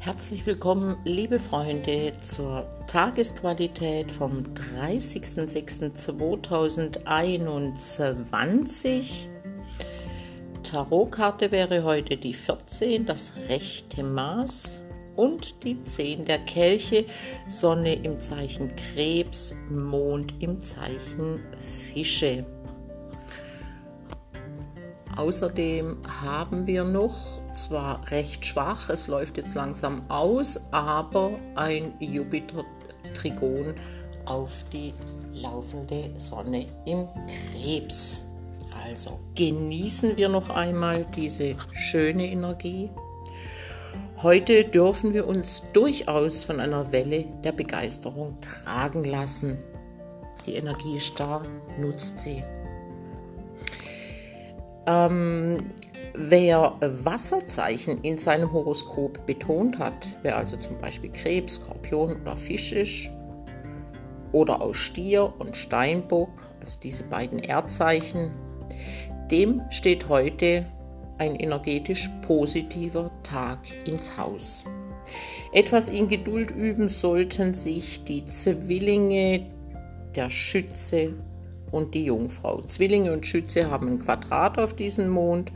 Herzlich willkommen, liebe Freunde, zur Tagesqualität vom 30.06.2021. Tarotkarte wäre heute die 14, das rechte Maß und die 10 der Kelche, Sonne im Zeichen Krebs, Mond im Zeichen Fische. Außerdem haben wir noch, zwar recht schwach, es läuft jetzt langsam aus, aber ein Jupiter-Trigon auf die laufende Sonne im Krebs. Also genießen wir noch einmal diese schöne Energie. Heute dürfen wir uns durchaus von einer Welle der Begeisterung tragen lassen. Die Energie ist da, nutzt sie. Ähm, wer Wasserzeichen in seinem Horoskop betont hat, wer also zum Beispiel Krebs, Skorpion oder Fisch ist, oder aus Stier und Steinbock, also diese beiden Erdzeichen, dem steht heute ein energetisch positiver Tag ins Haus. Etwas in Geduld üben sollten sich die Zwillinge, der Schütze und die Jungfrau. Zwillinge und Schütze haben ein Quadrat auf diesem Mond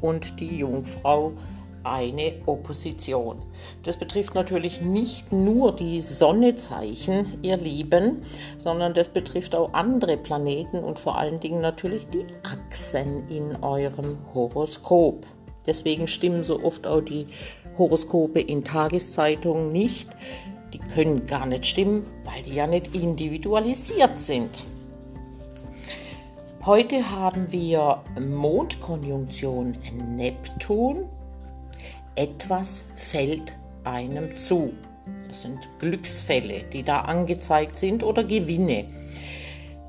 und die Jungfrau eine Opposition. Das betrifft natürlich nicht nur die Sonnezeichen, ihr Lieben, sondern das betrifft auch andere Planeten und vor allen Dingen natürlich die Achsen in eurem Horoskop. Deswegen stimmen so oft auch die Horoskope in Tageszeitungen nicht. Die können gar nicht stimmen, weil die ja nicht individualisiert sind. Heute haben wir Mondkonjunktion Neptun. Etwas fällt einem zu. Das sind Glücksfälle, die da angezeigt sind oder Gewinne.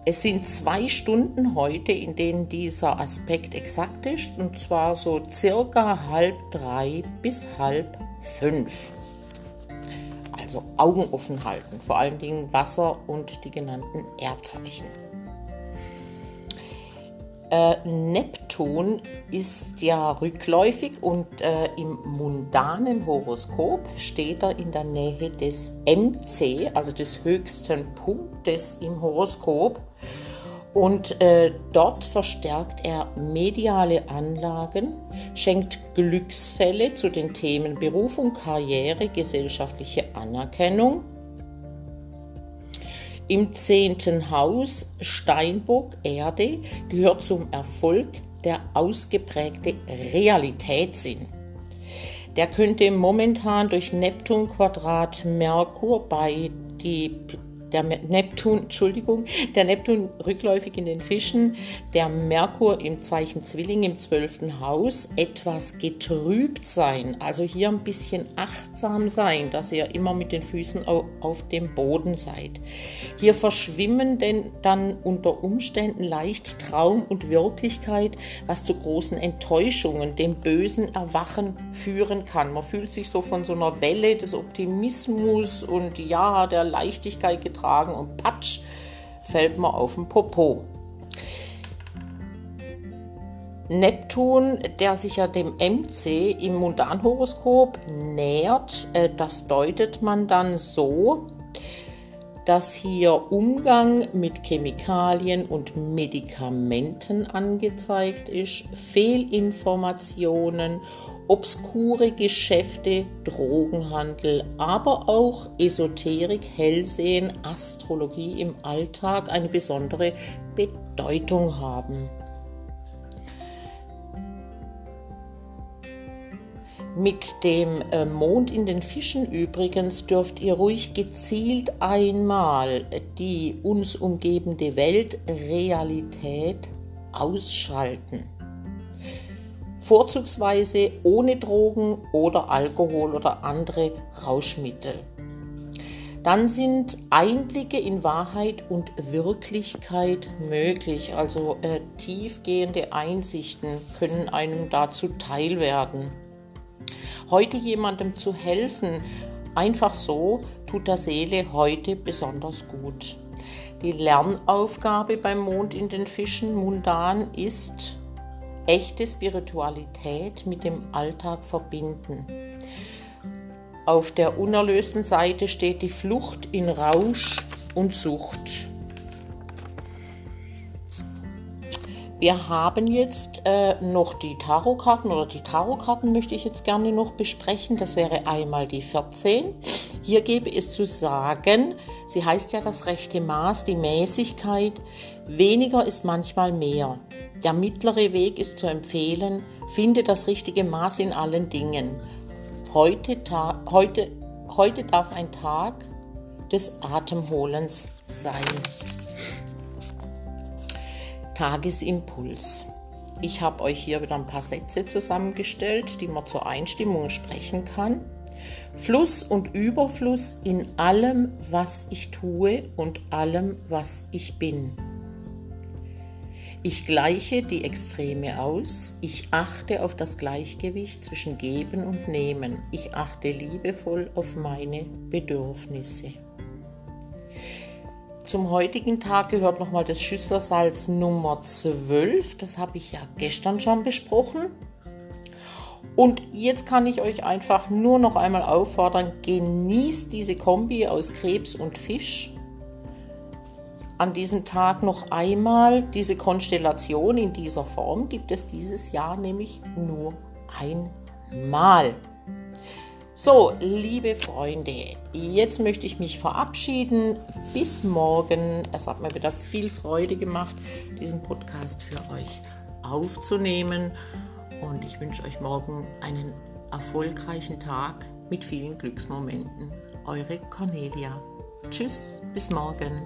Es sind zwei Stunden heute, in denen dieser Aspekt exakt ist, und zwar so circa halb drei bis halb fünf. Also Augen offen halten, vor allen Dingen Wasser und die genannten Erdzeichen. Äh, Neptun ist ja rückläufig und äh, im mundanen Horoskop steht er in der Nähe des MC, also des höchsten Punktes im Horoskop. Und äh, dort verstärkt er mediale Anlagen, schenkt Glücksfälle zu den Themen Berufung, Karriere, gesellschaftliche Anerkennung im zehnten Haus Steinbock Erde gehört zum Erfolg der ausgeprägte Realitätssinn. Der könnte momentan durch Neptun Quadrat Merkur bei die der Neptun, Entschuldigung, der Neptun rückläufig in den Fischen, der Merkur im Zeichen Zwilling im zwölften Haus etwas getrübt sein. Also hier ein bisschen achtsam sein, dass ihr immer mit den Füßen auf dem Boden seid. Hier verschwimmen denn dann unter Umständen leicht Traum und Wirklichkeit, was zu großen Enttäuschungen, dem bösen Erwachen führen kann. Man fühlt sich so von so einer Welle des Optimismus und ja, der Leichtigkeit getragen tragen und patsch, fällt man auf den Popo. Neptun, der sich ja dem MC im Mundanhoroskop nähert, äh, das deutet man dann so, dass hier Umgang mit Chemikalien und Medikamenten angezeigt ist, Fehlinformationen obskure Geschäfte, Drogenhandel, aber auch Esoterik, Hellsehen, Astrologie im Alltag eine besondere Bedeutung haben. Mit dem äh, Mond in den Fischen übrigens dürft ihr ruhig gezielt einmal die uns umgebende Weltrealität ausschalten vorzugsweise ohne Drogen oder Alkohol oder andere Rauschmittel. Dann sind Einblicke in Wahrheit und Wirklichkeit möglich, also äh, tiefgehende Einsichten können einem dazu teil werden. Heute jemandem zu helfen, einfach so, tut der Seele heute besonders gut. Die Lernaufgabe beim Mond in den Fischen mundan ist, echte Spiritualität mit dem Alltag verbinden. Auf der unerlösten Seite steht die Flucht in Rausch und Sucht. Wir haben jetzt äh, noch die Tarotkarten oder die Tarotkarten möchte ich jetzt gerne noch besprechen. Das wäre einmal die 14. Hier gebe es zu sagen, sie heißt ja das rechte Maß, die Mäßigkeit. Weniger ist manchmal mehr. Der mittlere Weg ist zu empfehlen. Finde das richtige Maß in allen Dingen. Heute, heute, heute darf ein Tag des Atemholens sein. Tagesimpuls. Ich habe euch hier wieder ein paar Sätze zusammengestellt, die man zur Einstimmung sprechen kann. Fluss und Überfluss in allem, was ich tue und allem, was ich bin. Ich gleiche die Extreme aus. Ich achte auf das Gleichgewicht zwischen Geben und Nehmen. Ich achte liebevoll auf meine Bedürfnisse. Zum heutigen Tag gehört nochmal das Schüsslersalz Nummer 12. Das habe ich ja gestern schon besprochen. Und jetzt kann ich euch einfach nur noch einmal auffordern, genießt diese Kombi aus Krebs und Fisch. An diesem Tag noch einmal diese Konstellation in dieser Form gibt es dieses Jahr nämlich nur einmal. So, liebe Freunde, jetzt möchte ich mich verabschieden. Bis morgen. Es hat mir wieder viel Freude gemacht, diesen Podcast für euch aufzunehmen und ich wünsche euch morgen einen erfolgreichen Tag mit vielen Glücksmomenten. Eure Cornelia. Tschüss, bis morgen.